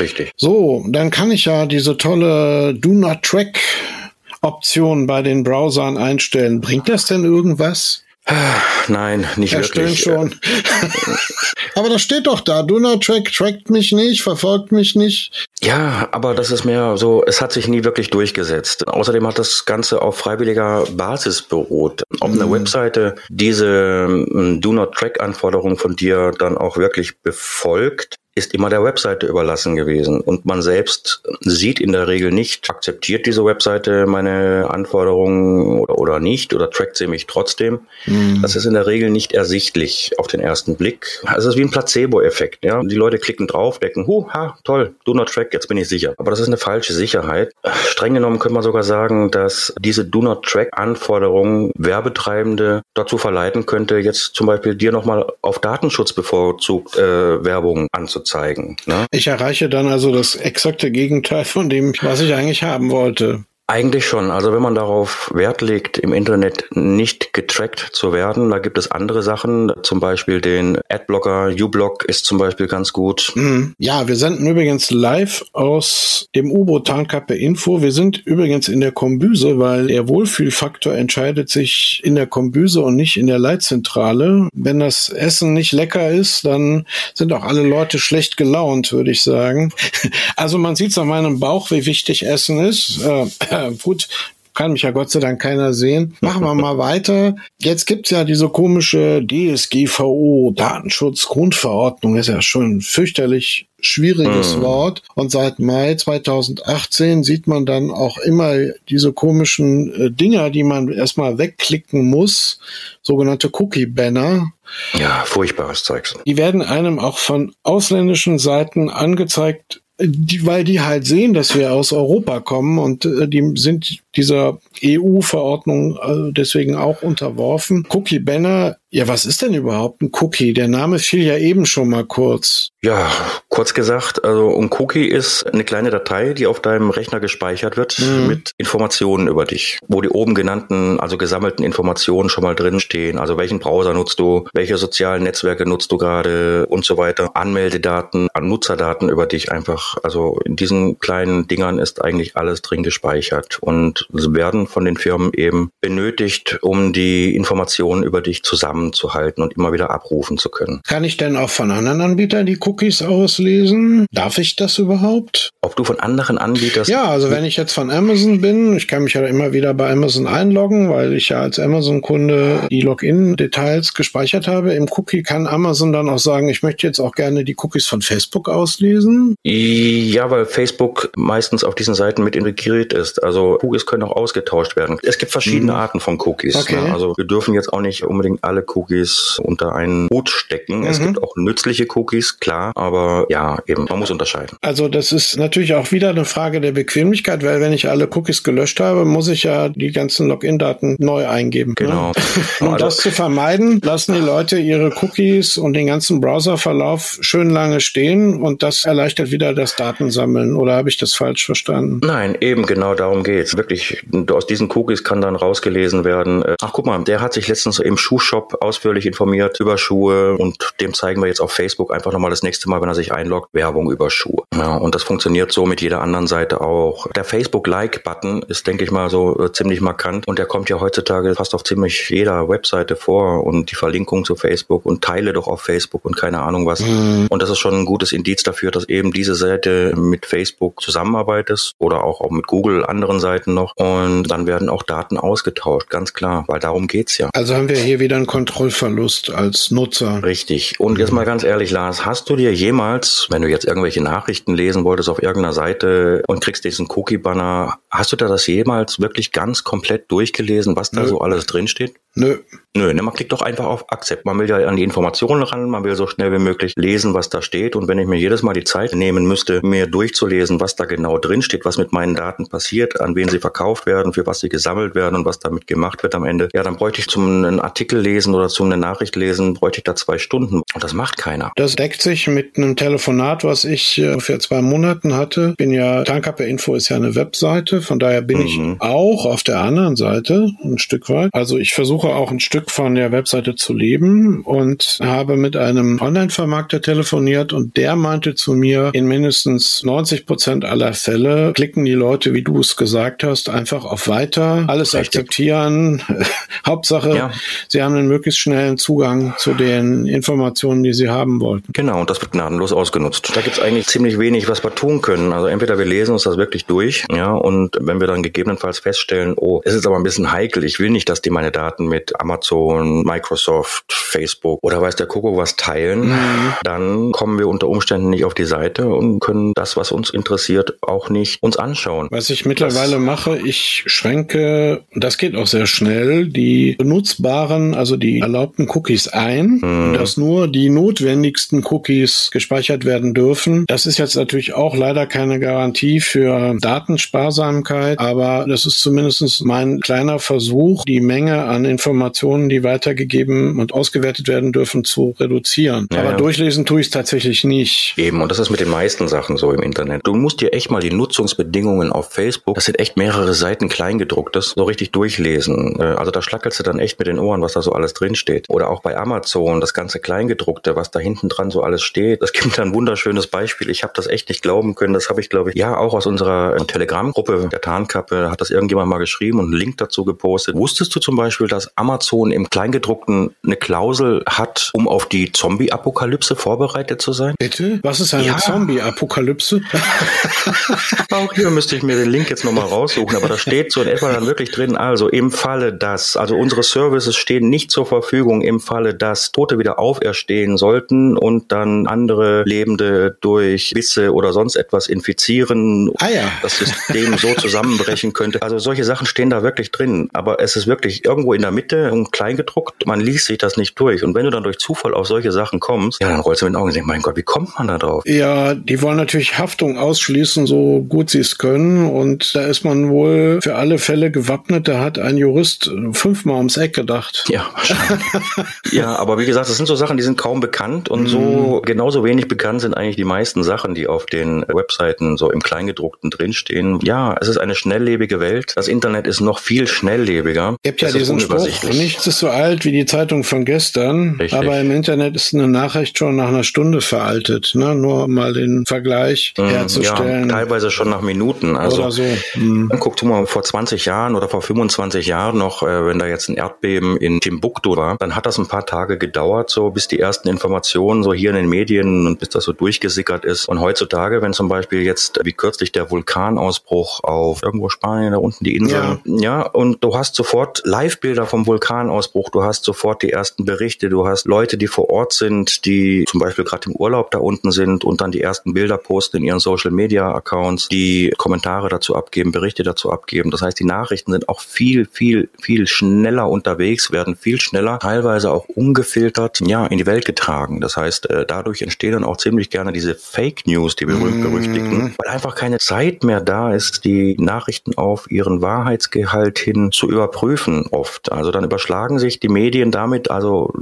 Richtig. So, dann kann ich ja diese tolle Do Not Track Option bei den Browsern einstellen. Bringt das denn irgendwas? Nein, nicht ja, wirklich. schon. *laughs* aber das steht doch da. Do not track, trackt mich nicht, verfolgt mich nicht. Ja, aber das ist mehr so, es hat sich nie wirklich durchgesetzt. Außerdem hat das Ganze auf freiwilliger Basis beruht. Ob eine mhm. Webseite diese ähm, Do not track Anforderung von dir dann auch wirklich befolgt, ist immer der Webseite überlassen gewesen. Und man selbst sieht in der Regel nicht, akzeptiert diese Webseite meine Anforderungen oder, oder nicht oder trackt sie mich trotzdem. Mhm. Das ist in der Regel nicht ersichtlich auf den ersten Blick. Es ist wie ein Placebo-Effekt. Ja? Die Leute klicken drauf, denken, hu, ha, toll, do not track, jetzt bin ich sicher. Aber das ist eine falsche Sicherheit. Streng genommen könnte man sogar sagen, dass diese do not track Anforderungen Werbetreibende dazu verleiten könnte, jetzt zum Beispiel dir nochmal auf Datenschutz bevorzugt äh, Werbung anzuzeigen zeigen. Ne? Ich erreiche dann also das exakte Gegenteil von dem, was ich eigentlich haben wollte. Eigentlich schon. Also wenn man darauf Wert legt, im Internet nicht getrackt zu werden, da gibt es andere Sachen. Zum Beispiel den Adblocker uBlock ist zum Beispiel ganz gut. Mhm. Ja, wir senden übrigens live aus dem U-Boot Tarnkappe Info. Wir sind übrigens in der Kombüse, weil der Wohlfühlfaktor entscheidet sich in der Kombüse und nicht in der Leitzentrale. Wenn das Essen nicht lecker ist, dann sind auch alle Leute schlecht gelaunt, würde ich sagen. *laughs* Also man sieht es an meinem Bauch, wie wichtig Essen ist. Äh, gut, Kann mich ja Gott sei Dank keiner sehen. Machen wir mal weiter. Jetzt gibt's ja diese komische DSGVO, Datenschutzgrundverordnung, ist ja schon fürchterlich schwieriges hm. Wort. Und seit Mai 2018 sieht man dann auch immer diese komischen äh, Dinger, die man erstmal wegklicken muss, sogenannte Cookie-Banner. Ja, furchtbares Zeugs. Die werden einem auch von ausländischen Seiten angezeigt, die, weil die halt sehen, dass wir aus Europa kommen und äh, die sind dieser EU-Verordnung äh, deswegen auch unterworfen. Cookie Banner, ja, was ist denn überhaupt ein Cookie? Der Name fiel ja eben schon mal kurz. Ja, kurz gesagt, also ein Cookie ist eine kleine Datei, die auf deinem Rechner gespeichert wird mhm. mit Informationen über dich, wo die oben genannten, also gesammelten Informationen schon mal drin stehen. Also welchen Browser nutzt du, welche sozialen Netzwerke nutzt du gerade und so weiter. Anmeldedaten, Nutzerdaten über dich einfach. Also in diesen kleinen Dingern ist eigentlich alles drin gespeichert und werden von den Firmen eben benötigt, um die Informationen über dich zusammenzuhalten und immer wieder abrufen zu können. Kann ich denn auch von anderen Anbietern die Cookies auslesen? Darf ich das überhaupt? Ob du von anderen Anbietern? Ja, also wenn ich jetzt von Amazon bin, ich kann mich ja immer wieder bei Amazon einloggen, weil ich ja als Amazon-Kunde die Login-Details gespeichert habe. Im Cookie kann Amazon dann auch sagen, ich möchte jetzt auch gerne die Cookies von Facebook auslesen. Ja, weil Facebook meistens auf diesen Seiten mit integriert ist. Also Cookies können auch ausgetauscht werden. Es gibt verschiedene mhm. Arten von Cookies. Okay. Ne? Also wir dürfen jetzt auch nicht unbedingt alle Cookies unter einen Hut stecken. Mhm. Es gibt auch nützliche Cookies, klar, aber ja, eben, man muss unterscheiden. Also das ist natürlich auch wieder eine Frage der Bequemlichkeit, weil wenn ich alle Cookies gelöscht habe, muss ich ja die ganzen Login-Daten neu eingeben. Ne? Genau. Ne? *laughs* um also, das zu vermeiden, lassen die Leute ihre Cookies und den ganzen Browserverlauf schön lange stehen und das erleichtert wieder das Datensammeln. Oder habe ich das falsch verstanden? Nein, eben genau darum geht's. Wirklich aus diesen Cookies kann dann rausgelesen werden, äh, ach guck mal, der hat sich letztens im Schuhshop ausführlich informiert über Schuhe und dem zeigen wir jetzt auf Facebook einfach nochmal das nächste Mal, wenn er sich einloggt, Werbung über Schuhe. Ja, und das funktioniert so mit jeder anderen Seite auch. Der Facebook-Like-Button ist, denke ich mal, so äh, ziemlich markant und der kommt ja heutzutage fast auf ziemlich jeder Webseite vor und die Verlinkung zu Facebook und teile doch auf Facebook und keine Ahnung was. Mhm. Und das ist schon ein gutes Indiz dafür, dass eben diese Seite mit Facebook zusammenarbeitet oder auch, auch mit Google, anderen Seiten noch. Und dann werden auch Daten ausgetauscht, ganz klar, weil darum geht's ja. Also haben wir hier wieder einen Kontrollverlust als Nutzer. Richtig. Und jetzt mal ganz ehrlich, Lars, hast du dir jemals, wenn du jetzt irgendwelche Nachrichten lesen wolltest auf irgendeiner Seite und kriegst diesen Cookie-Banner, hast du da das jemals wirklich ganz komplett durchgelesen, was da Nö. so alles drinsteht? Nö. Nö, ne, man klickt doch einfach auf Accept. Man will ja an die Informationen ran, man will so schnell wie möglich lesen, was da steht. Und wenn ich mir jedes Mal die Zeit nehmen müsste, mir durchzulesen, was da genau drin steht, was mit meinen Daten passiert, an wen sie verkauft werden, für was sie gesammelt werden und was damit gemacht wird am Ende, ja, dann bräuchte ich zum einen Artikel lesen oder zum eine Nachricht lesen, bräuchte ich da zwei Stunden. Und das macht keiner. Das deckt sich mit einem Telefonat, was ich äh, zwei Monaten hatte. Bin ja, Tankappe Info ist ja eine Webseite, von daher bin mhm. ich auch auf der anderen Seite ein Stück weit. Also ich versuche auch ein Stück von der Webseite zu leben und habe mit einem Online-Vermarkter telefoniert und der meinte zu mir, in mindestens 90 Prozent aller Fälle klicken die Leute, wie du es gesagt hast, einfach auf Weiter, alles Richtig. akzeptieren. *laughs* Hauptsache, ja. sie haben einen möglichst schnellen Zugang zu den Informationen, die sie haben wollten. Genau, und das wird gnadenlos ausgenutzt. Da gibt es eigentlich ziemlich wenig, was wir tun können. Also entweder wir lesen uns das wirklich durch, ja, und wenn wir dann gegebenenfalls feststellen, oh, es ist aber ein bisschen heikel, ich will nicht, dass die meine Daten mit Amazon, Microsoft, Facebook oder weiß der Kuckuck was teilen, mhm. dann kommen wir unter Umständen nicht auf die Seite und können das, was uns interessiert, auch nicht uns anschauen. Was ich mittlerweile das mache, ich schränke, das geht auch sehr schnell, die benutzbaren, also die erlaubten Cookies ein, mhm. dass nur die notwendigsten Cookies gespeichert werden dürfen. Das ist jetzt natürlich auch leider keine Garantie für Datensparsamkeit, aber das ist zumindest mein kleiner Versuch, die Menge an Informationen, die weitergegeben und ausgewertet werden dürfen, zu reduzieren. Ja, aber ja. durchlesen tue ich es tatsächlich nicht. Eben, und das ist mit den meisten Sachen so im Internet. Du musst dir echt mal die Nutzungsbedingungen auf Facebook, das sind echt mehrere Seiten Kleingedrucktes, so richtig durchlesen. Äh, also da stackelst du dann echt mit den Ohren, was da so alles drin steht. Oder auch bei Amazon, das ganze Kleingedruckte, was da hinten dran so alles steht. Das gibt ein wunderschönes Beispiel. Ich habe das echt nicht glauben können. Das habe ich, glaube ich, ja auch aus unserer äh, Telegram-Gruppe der Tarnkappe, hat das irgendjemand mal geschrieben und einen Link dazu gepostet. Wusstest du zum Beispiel, dass Amazon im Kleingedruckten eine Klausel hat, um auf die Zombie-Apokalypse vorbereitet zu sein? Bitte? Was ist eine ja. Zombie-Apokalypse? *laughs* auch hier müsste ich mir den Link jetzt nochmal raussuchen, aber da steht so in etwa dann wirklich drin, also im Falle, dass, also unsere Services stehen nicht zur Verfügung im Falle, dass Tote wieder auferstehen sollten und dann andere Lebende durch Bisse oder sonst etwas infizieren, ah, ja. das System so zusammenbrechen könnte. Also solche Sachen stehen da wirklich drin, aber es ist wirklich irgendwo in der Mitte und kleingedruckt, man liest sich das nicht durch und wenn du dann durch Zufall auf solche Sachen kommst, ja, dann rollst du mit den Augen und denkst, mein Gott, wie kommt man da drauf? Ja, die wollen natürlich Haftung ausschließen, so gut sie es können und da ist man wohl für alle Fälle gewappnet, da hat ein Jurist fünfmal ums Eck gedacht. Ja, wahrscheinlich. ja, aber wie gesagt, das sind so Sachen, die sind kaum bekannt und so mhm. genauso wenig bekannt sind eigentlich die meisten Sachen, die auf den Webseiten so im Kleingedruckten drinstehen. Ja, es ist eine schnelllebige Welt. Das Internet ist noch viel schnelllebiger. Es gibt ja diesen Spruch, nichts ist so alt wie die Zeitung von gestern, Richtig. aber im Internet ist eine Nachricht schon nach einer Stunde veraltet. Ne? Nur mal den Vergleich mhm, herzustellen. Ja, teilweise schon nach Minuten. Also, oder so. Mhm. Guck du mal, vor 20 Jahren oder vor 25 Jahren noch, äh, wenn da jetzt ein Erdbeben in Timbuktu war, dann hat das ein paar Tage gedauert, so bis die ersten Informationen so hier in den Medien und bis das so durchgesickert ist. Und heutzutage, wenn zum Beispiel jetzt wie kürzlich der Vulkanausbruch auf irgendwo Spanien, da unten die Insel, ja, ja und du hast sofort Live-Bilder vom Vulkanausbruch, du hast sofort die ersten Berichte, du hast Leute, die vor Ort sind, die zum Beispiel gerade im Urlaub da unten sind und dann die ersten Bilder posten in ihren Social-Media-Accounts, die Kommentare dazu abgeben, Berichte dazu abgeben. Das heißt, die Nachrichten sind auch viel, viel, viel schneller unterwegs, werden viel schneller, teilweise auch ungefiltert, ja, in die Welt getragen. Das heißt, äh, dadurch entstehen dann auch ziemlich gerne diese Fake News, die berühmt-berüchtigten, mhm. weil einfach keine Zeit mehr da ist, die Nachrichten auf ihren Wahrheitsgehalt hin zu überprüfen oft. Also dann überschlagen sich die Medien damit, also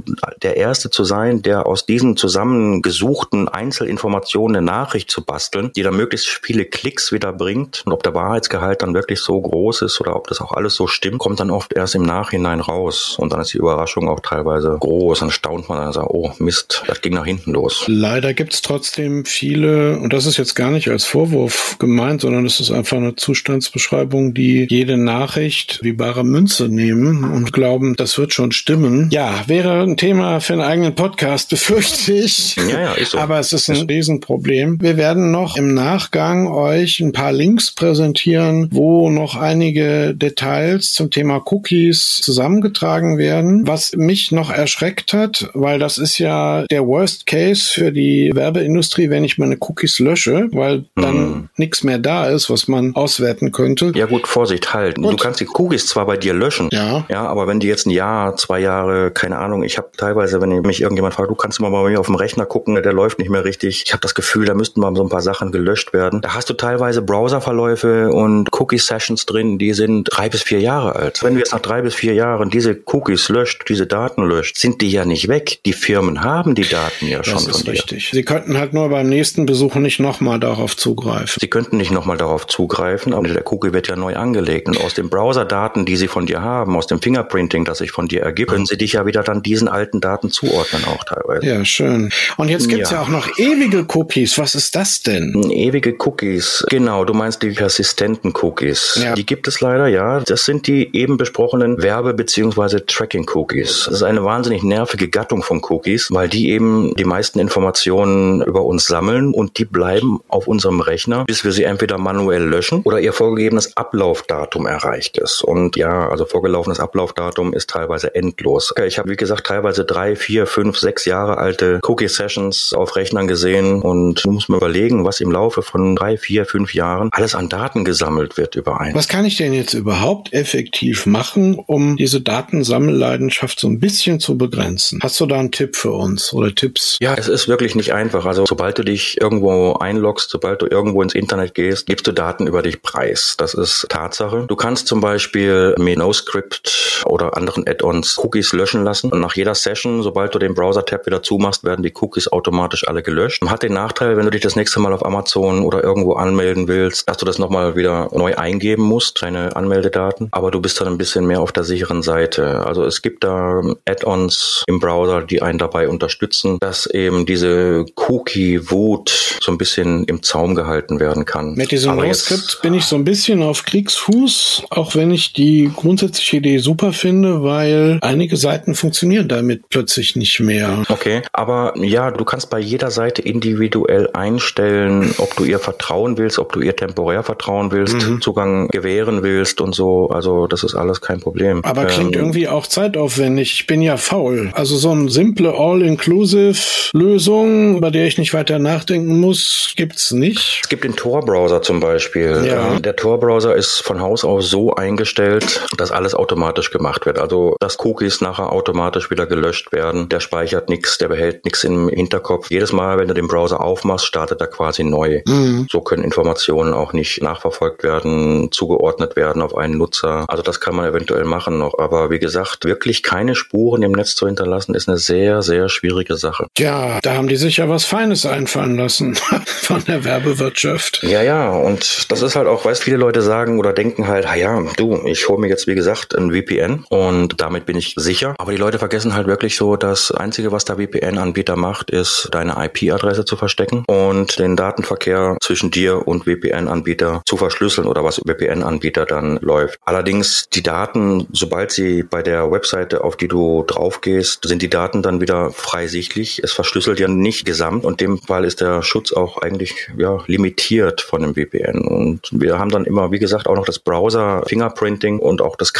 der Erste zu sein, der aus diesen zusammengesuchten Einzelinformationen eine Nachricht zu basteln, die dann möglichst viele Klicks wieder bringt und ob der Wahrheitsgehalt dann wirklich so groß ist oder ob das auch alles so stimmt, kommt dann oft erst im Nachhinein raus und dann ist die Überraschung auch teilweise groß. Dann staunt man dann sagt, oh Mist, das ging nach hinten los. Leider gibt es trotzdem viele, und das ist jetzt gar nicht als Vorwurf gemeint, sondern es ist einfach eine Zustandsbeschreibung, die jede Nachricht wie bare Münze nehmen und glauben, das wird schon stimmen. Ja, wäre ein Thema für einen eigenen Podcast, *laughs* befürchte ich. Ja, ja, ist so. Aber es ist ein Riesenproblem. Wir werden noch im Nachgang euch ein paar Links präsentieren, wo noch einige Details zum Thema Cookies zusammengetragen werden. Was mich noch erschreckt hat, weil das ist ja der Worst Case für die Werbeindustrie, wenn ich meine Cookies lösche, weil dann hm. nichts mehr da ist, was man auswerten könnte. Ja gut, Vorsicht, halt. Gut. Du kannst die Cookies zwar bei dir löschen, ja. ja, aber wenn die jetzt ein Jahr, zwei Jahre, keine Ahnung, ich habe teilweise, wenn mich irgendjemand fragt, du kannst mal bei mir auf dem Rechner gucken, der läuft nicht mehr richtig. Ich habe das Gefühl, da müssten mal so ein paar Sachen gelöscht werden. Da hast du teilweise Browserverläufe und Cookie-Sessions drin, die sind drei bis vier Jahre alt. Wenn du jetzt nach drei bis vier Jahren diese Cookies löscht, diese Daten löscht, sind die ja nicht weg. Die Firmen haben die Daten ja schon das ist richtig. Sie könnten halt nur beim nächsten Besuch nicht nochmal darauf zugreifen. Sie könnten nicht nochmal darauf zugreifen, aber der Cookie wird ja neu angelegt. Und aus den Browser-Daten, die Sie von dir haben, aus dem Fingerprinting, das sich von dir ergibt, können Sie dich ja wieder dann diesen alten Daten zuordnen auch teilweise. Ja, schön. Und jetzt gibt's ja. ja auch noch ewige Cookies. Was ist das denn? Ewige Cookies. Genau, du meinst die persistenten Cookies. Ja. Die gibt es leider, ja. Das sind die eben besprochenen Werbe- bzw. Tracking-Cookies. Das ist eine wahnsinnig nervige Gattung von Cookies, weil die eben die meisten Informationen über uns sammeln und die bleiben auf unserem Rechner, bis wir sie entweder manuell löschen oder ihr vorgegebenes Ablaufdatum erreicht ist. Und ja, also vorgelaufenes Ablaufdatum ist teilweise endlos. Ich habe, wie gesagt, teilweise drei, vier, fünf, sechs Jahre alte Cookie-Sessions auf Rechnern gesehen und du musst mir überlegen, was im Laufe von drei, vier, fünf Jahren alles an Daten gesammelt wird über einen. Was kann ich denn jetzt überhaupt effektiv machen, um diese Datensammelleidenschaft so ein bisschen zu begrenzen? Hast du da einen Tipp für uns oder Tipps? Ja, es ist wirklich nicht einfach. Also sobald du dich irgendwo einloggst, sobald du irgendwo ins Internet gehst, gibst du Daten über dich preis. Das ist Tatsache. Du kannst zum Beispiel mit NoScript oder anderen Add-ons Cookies löschen lassen. Und nach jeder Session, sobald du den Browser-Tab wieder zumachst, werden die Cookies automatisch alle gelöscht. Hat den Nachteil, wenn du dich das nächste Mal auf Amazon oder irgendwo anmelden willst, dass du das nochmal wieder neu eingeben musst, deine Anmeldedaten. Aber du bist dann ein bisschen mehr auf der sicheren Seite. Also es gibt da Add-ons im Browser, die einen dabei unterstützen, dass eben diese Cookie-Wut so ein bisschen im Zaum gehalten werden kann. Mit diesem NoScript bin ich so ein bisschen auf Kriegsfuß, auch wenn ich die grundsätzliche Idee super finde, weil einige Seiten funktionieren damit plötzlich nicht mehr. Okay, aber ja, du kannst bei jeder Seite individuell einstellen, ob du ihr vertrauen willst, ob du ihr temporär vertrauen willst, mhm. Zugang gewähren willst und so. Also das ist alles kein Problem. Aber klingt ähm, irgendwie auch zeitaufwendig. Ich bin ja faul. Also so eine simple All-Inclusive-Lösung, bei der ich nicht weiter nachdenken muss, gibt's nicht. Es gibt den Tor-Browser zum Beispiel. Ja. Ähm, der Tor-Browser ist von Haus aus so eingestellt, dass alles automatisch gemacht wird. Also dass Cookies nachher automatisch wieder gelöscht werden. Der speichert nichts, der behält nichts im Hinterkopf. Jedes Mal, wenn du den Browser aufmachst, startet er quasi neu. Mhm. So können Informationen auch nicht nachverfolgt werden, zugeordnet werden auf einen Nutzer. Also das kann man eventuell machen noch. Aber wie gesagt, wirklich keine Spuren im Netz zu hinterlassen, ist eine sehr, sehr schwierige Sache. Ja, da haben die sich ja was Feines einfallen lassen *laughs* von der Werbewirtschaft. Ja, ja, und das ist halt auch, weißt viele Leute sagen oder denken halt, ja, du, ich hole mir jetzt wie gesagt ein VPN und damit bin ich sicher. Aber die Leute vergessen halt wirklich so, das Einzige, was der VPN-Anbieter macht, ist deine IP-Adresse zu verstecken und den Datenverkehr zwischen dir und VPN-Anbieter zu verschlüsseln oder was VPN-Anbieter dann läuft. Allerdings die Daten, sobald sie bei der Webseite, auf die du drauf gehst, sind die Daten dann wieder frei. Es verschlüsselt ja nicht gesamt und dem Fall ist der Schutz auch eigentlich ja, limitiert von dem VPN. Und wir haben dann immer, wie gesagt, auch noch das Browser Fingerprinting und auch das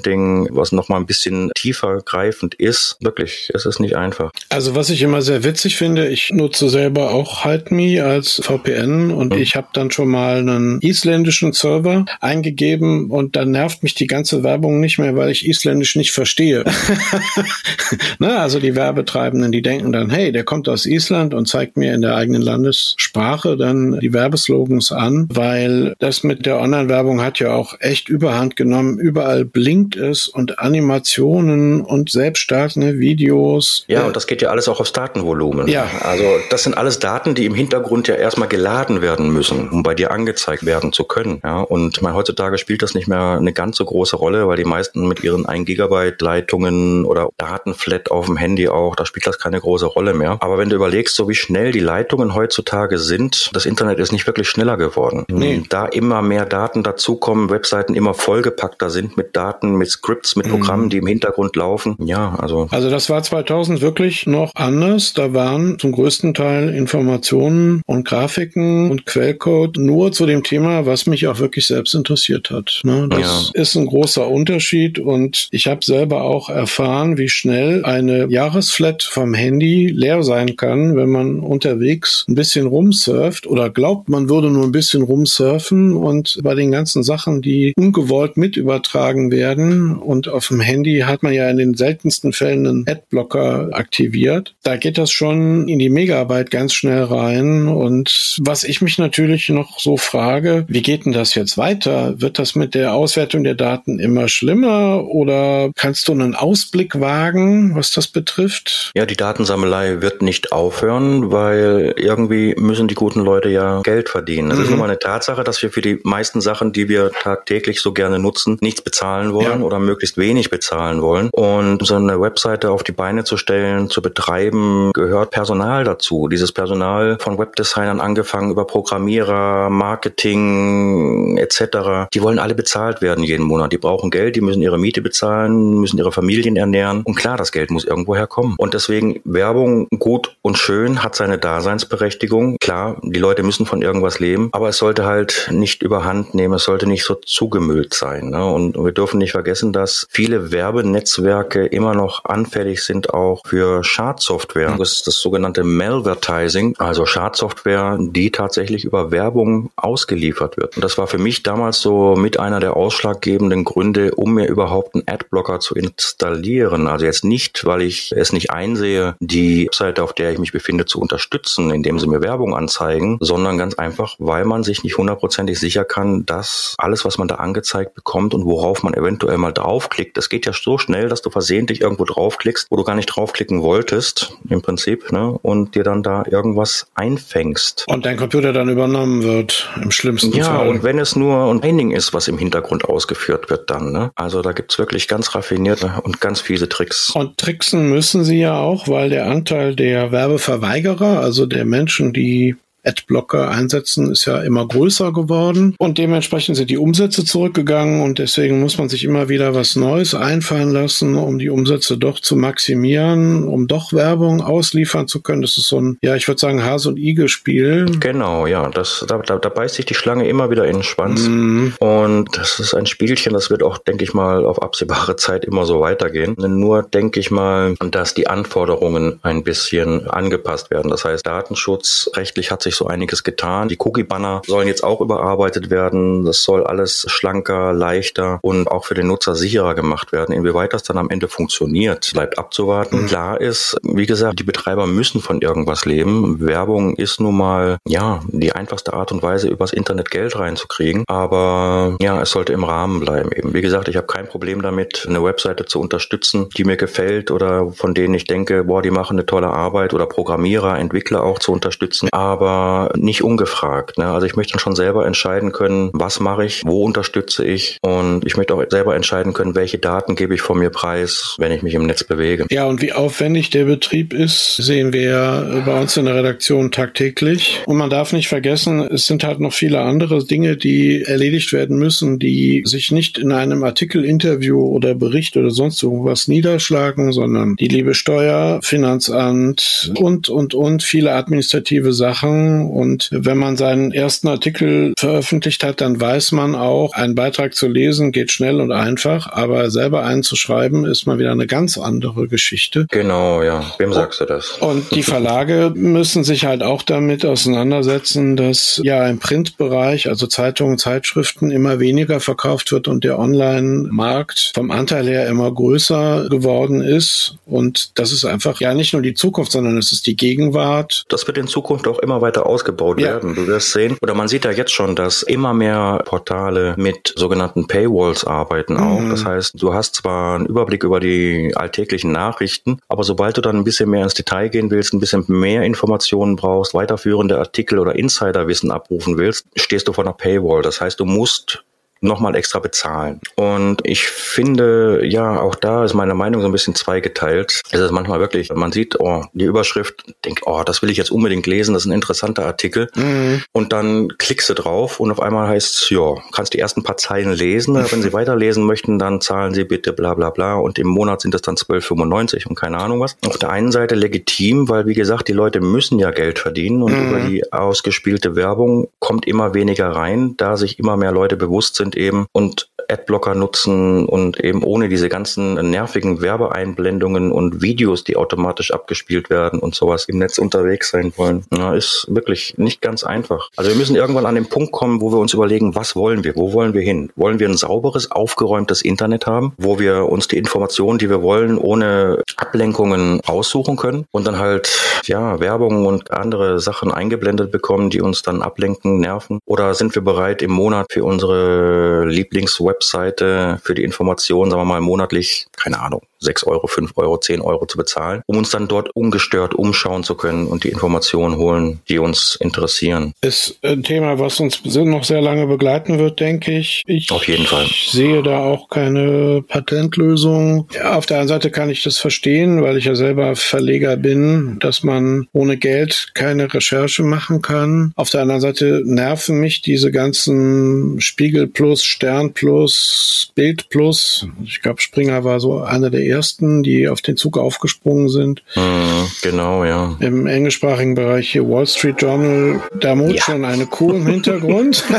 Canvas Fingerprinting, was nochmal ein bisschen tiefer greifend ist. Wirklich, es ist nicht einfach. Also was ich immer sehr witzig finde, ich nutze selber auch HideMe als VPN und mhm. ich habe dann schon mal einen isländischen Server eingegeben und dann nervt mich die ganze Werbung nicht mehr, weil ich Isländisch nicht verstehe. *laughs* ne, also die Werbetreibenden, die denken dann, hey, der kommt aus Island und zeigt mir in der eigenen Landessprache dann die Werbeslogans an, weil das mit der Online-Werbung hat ja auch echt überhand genommen. Überall blinkt es und Animationen und selbst startende Videos. Ja, und das geht ja alles auch aufs Datenvolumen. Ja. Also das sind alles Daten, die im Hintergrund ja erstmal geladen werden müssen, um bei dir angezeigt werden zu können. Ja, und mein, heutzutage spielt das nicht mehr eine ganz so große Rolle, weil die meisten mit ihren 1 Gigabyte Leitungen oder Datenflat auf dem Handy auch, da spielt das keine große Rolle mehr. Aber wenn du überlegst, so wie schnell die Leitungen heutzutage sind, das Internet ist nicht wirklich schneller geworden. Nee. Da immer mehr Daten dazukommen, Webseiten immer vollgepackter sind mit Daten, mit Scripts, mit mhm. Programmen, die im Hintergrund laufen. Ja, also. Also das war 2000 wirklich noch anders. Da waren zum größten Teil Informationen und Grafiken und Quellcode nur zu dem Thema, was mich auch wirklich selbst interessiert hat. Ne? Das ja. ist ein großer Unterschied und ich habe selber auch erfahren, wie schnell eine Jahresflat vom Handy leer sein kann, wenn man unterwegs ein bisschen rumsurft oder glaubt, man würde nur ein bisschen rumsurfen und bei den ganzen Sachen, die ungewollt mit übertragen werden und auf dem Handy hat man ja in den seltensten Fällen einen Adblocker aktiviert. Da geht das schon in die Megabyte ganz schnell rein und was ich mich natürlich noch so frage, wie geht denn das jetzt weiter? Wird das mit der Auswertung der Daten immer schlimmer oder kannst du einen Ausblick wagen, was das betrifft? Ja, die Datensammelei wird nicht aufhören, weil irgendwie müssen die guten Leute ja Geld verdienen. Es mhm. ist nun mal eine Tatsache, dass wir für die meisten Sachen, die wir tagtäglich so gerne nutzen, nichts bezahlen wollen ja. oder möglichst wenig bezahlen wollen. Und so eine Webseite auf die Beine zu stellen, zu betreiben, gehört Personal dazu. Dieses Personal von Webdesignern angefangen über Programmierer, Marketing etc. Die wollen alle bezahlt werden jeden Monat. Die brauchen Geld, die müssen ihre Miete bezahlen, müssen ihre Familien ernähren. Und klar, das Geld muss irgendwo herkommen. Und deswegen Werbung gut und schön hat seine Daseinsberechtigung. Klar, die Leute müssen von irgendwas leben, aber es sollte halt nicht überhand nehmen, es sollte nicht so zugemüllt sein. Ne? Und wir dürfen nicht vergessen, dass viele Werbenetzwerke immer noch anfällig sind auch für Schadsoftware. Das ist das sogenannte Malvertising, also Schadsoftware, die tatsächlich über Werbung ausgeliefert wird. Und das war für mich damals so mit einer der ausschlaggebenden Gründe, um mir überhaupt einen Adblocker zu installieren. Also jetzt nicht, weil ich es nicht einsehe, die Webseite, auf der ich mich befinde, zu unterstützen, indem sie mir Werbung anzeigen, sondern ganz einfach, weil man sich nicht hundertprozentig sicher kann, dass alles, was man da angezeigt bekommt und worauf man eventuell mal draufklickt, das geht ja so schnell, dass du versehentlich irgendwo draufklickst, wo du gar nicht draufklicken wolltest, im Prinzip, ne, und dir dann da irgendwas einfängst. Und dein Computer dann übernommen wird, im schlimmsten ja, Fall. Ja, und wenn es nur ein Mining ist, was im Hintergrund ausgeführt wird, dann. Ne? Also da gibt's wirklich ganz raffinierte und ganz fiese Tricks. Und tricksen müssen sie ja auch, weil der Anteil der Werbeverweigerer, also der Menschen, die Adblocker einsetzen, ist ja immer größer geworden und dementsprechend sind die Umsätze zurückgegangen und deswegen muss man sich immer wieder was Neues einfallen lassen, um die Umsätze doch zu maximieren, um doch Werbung ausliefern zu können. Das ist so ein, ja, ich würde sagen, Hase- und Igel-Spiel. Genau, ja, das, da, da, da beißt sich die Schlange immer wieder in den Schwanz mhm. und das ist ein Spielchen, das wird auch, denke ich mal, auf absehbare Zeit immer so weitergehen. Nur denke ich mal, dass die Anforderungen ein bisschen angepasst werden. Das heißt, datenschutzrechtlich hat sich sich so einiges getan. Die Cookie-Banner sollen jetzt auch überarbeitet werden. Das soll alles schlanker, leichter und auch für den Nutzer sicherer gemacht werden. Inwieweit das dann am Ende funktioniert, bleibt abzuwarten. Mhm. Klar ist, wie gesagt, die Betreiber müssen von irgendwas leben. Werbung ist nun mal, ja, die einfachste Art und Weise, übers Internet Geld reinzukriegen. Aber ja, es sollte im Rahmen bleiben eben. Wie gesagt, ich habe kein Problem damit, eine Webseite zu unterstützen, die mir gefällt oder von denen ich denke, boah, die machen eine tolle Arbeit oder Programmierer, Entwickler auch zu unterstützen. Aber nicht ungefragt. Ne? Also ich möchte schon selber entscheiden können, was mache ich, wo unterstütze ich und ich möchte auch selber entscheiden können, welche Daten gebe ich von mir preis, wenn ich mich im Netz bewege. Ja, und wie aufwendig der Betrieb ist, sehen wir ja bei uns in der Redaktion tagtäglich. Und man darf nicht vergessen, es sind halt noch viele andere Dinge, die erledigt werden müssen, die sich nicht in einem Artikel, Interview oder Bericht oder sonst irgendwas niederschlagen, sondern die liebe Steuer, Finanzamt und, und, und viele administrative Sachen und wenn man seinen ersten Artikel veröffentlicht hat, dann weiß man auch, einen Beitrag zu lesen geht schnell und einfach, aber selber einen zu schreiben ist mal wieder eine ganz andere Geschichte. Genau, ja. Wem sagst du das? Und die Verlage müssen sich halt auch damit auseinandersetzen, dass ja im Printbereich, also Zeitungen, Zeitschriften immer weniger verkauft wird und der Online-Markt vom Anteil her immer größer geworden ist. Und das ist einfach ja nicht nur die Zukunft, sondern es ist die Gegenwart. Das wird in Zukunft auch immer weiter ausgebaut ja. werden. Du wirst sehen, oder man sieht ja jetzt schon, dass immer mehr Portale mit sogenannten Paywalls arbeiten auch. Mhm. Das heißt, du hast zwar einen Überblick über die alltäglichen Nachrichten, aber sobald du dann ein bisschen mehr ins Detail gehen willst, ein bisschen mehr Informationen brauchst, weiterführende Artikel oder Insiderwissen abrufen willst, stehst du vor einer Paywall. Das heißt, du musst nochmal extra bezahlen. Und ich finde, ja, auch da ist meine Meinung so ein bisschen zweigeteilt. Es ist manchmal wirklich, man sieht, oh, die Überschrift, denkt, oh, das will ich jetzt unbedingt lesen, das ist ein interessanter Artikel. Mhm. Und dann klickst du drauf und auf einmal heißt es, ja, kannst die ersten paar Zeilen lesen. Wenn Sie *laughs* weiterlesen möchten, dann zahlen Sie bitte bla bla bla. Und im Monat sind das dann 12,95 und keine Ahnung was. Auf der einen Seite legitim, weil wie gesagt, die Leute müssen ja Geld verdienen und mhm. über die ausgespielte Werbung kommt immer weniger rein, da sich immer mehr Leute bewusst sind, eben und Adblocker nutzen und eben ohne diese ganzen nervigen Werbeeinblendungen und Videos, die automatisch abgespielt werden und sowas im Netz unterwegs sein wollen. Ja, ist wirklich nicht ganz einfach. Also wir müssen irgendwann an den Punkt kommen, wo wir uns überlegen, was wollen wir? Wo wollen wir hin? Wollen wir ein sauberes, aufgeräumtes Internet haben, wo wir uns die Informationen, die wir wollen, ohne Ablenkungen aussuchen können und dann halt, ja, Werbung und andere Sachen eingeblendet bekommen, die uns dann ablenken, nerven? Oder sind wir bereit, im Monat für unsere Lieblingswebseite für die Informationen, sagen wir mal monatlich, keine Ahnung, 6 Euro, 5 Euro, 10 Euro zu bezahlen, um uns dann dort ungestört umschauen zu können und die Informationen holen, die uns interessieren. Ist ein Thema, was uns noch sehr lange begleiten wird, denke ich. ich auf jeden Fall. Ich sehe da auch keine Patentlösung. Ja, auf der einen Seite kann ich das verstehen, weil ich ja selber Verleger bin, dass man ohne Geld keine Recherche machen kann. Auf der anderen Seite nerven mich diese ganzen Spiegel Plus, Stern Plus, Bild Plus. Ich glaube, Springer war so einer der ersten, die auf den Zug aufgesprungen sind. Mhm, genau, ja. Im englischsprachigen Bereich hier Wall Street Journal, da mut ja. schon eine Kuh im Hintergrund. *laughs*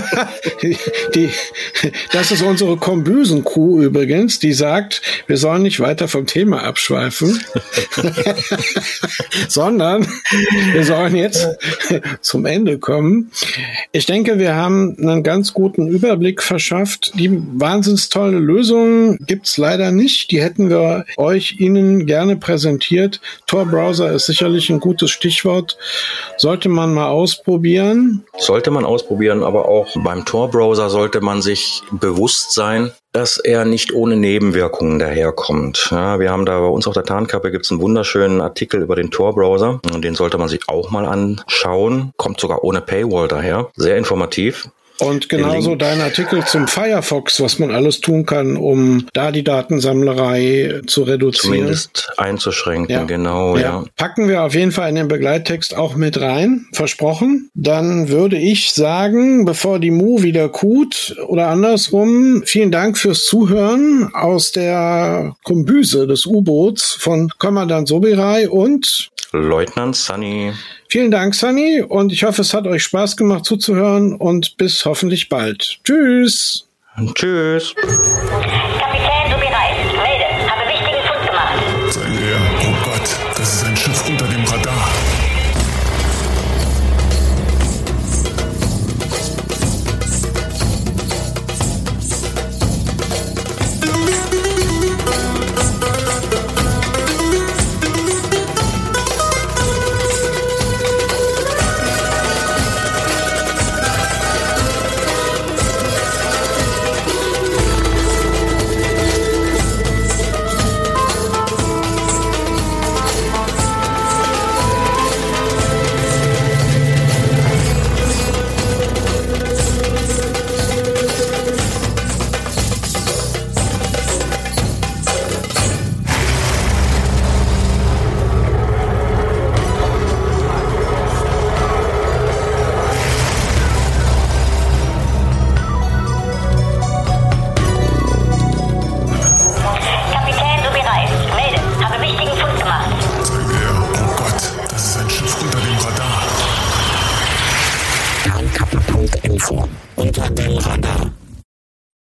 *laughs* die, das ist unsere Kombüsen-Kuh übrigens, die sagt, wir sollen nicht weiter vom Thema abschweifen, *laughs* sondern wir sollen jetzt zum Ende kommen. Ich denke, wir haben einen ganz guten Überblick verschafft. Die wahnsinns tolle Lösung gibt's leider nicht. Die hätten wir euch Ihnen gerne präsentiert. Tor-Browser ist sicherlich ein gutes Stichwort. Sollte man mal ausprobieren. Sollte man ausprobieren, aber auch beim Tor-Browser sollte man sich bewusst sein, dass er nicht ohne Nebenwirkungen daherkommt. Ja, wir haben da bei uns auf der Tarnkappe gibt es einen wunderschönen Artikel über den Tor-Browser. Den sollte man sich auch mal anschauen. Kommt sogar ohne Paywall daher. Sehr informativ. Und genauso dein Artikel zum Firefox, was man alles tun kann, um da die Datensammlerei zu reduzieren. Zumindest einzuschränken, ja. genau, ja. ja. Packen wir auf jeden Fall in den Begleittext auch mit rein, versprochen. Dann würde ich sagen, bevor die Mu wieder kut oder andersrum, vielen Dank fürs Zuhören aus der Kombüse des U-Boots von Kommandant Sobirai und Leutnant Sunny. Vielen Dank, Sunny, und ich hoffe, es hat euch Spaß gemacht zuzuhören und bis hoffentlich bald. Tschüss. Tschüss.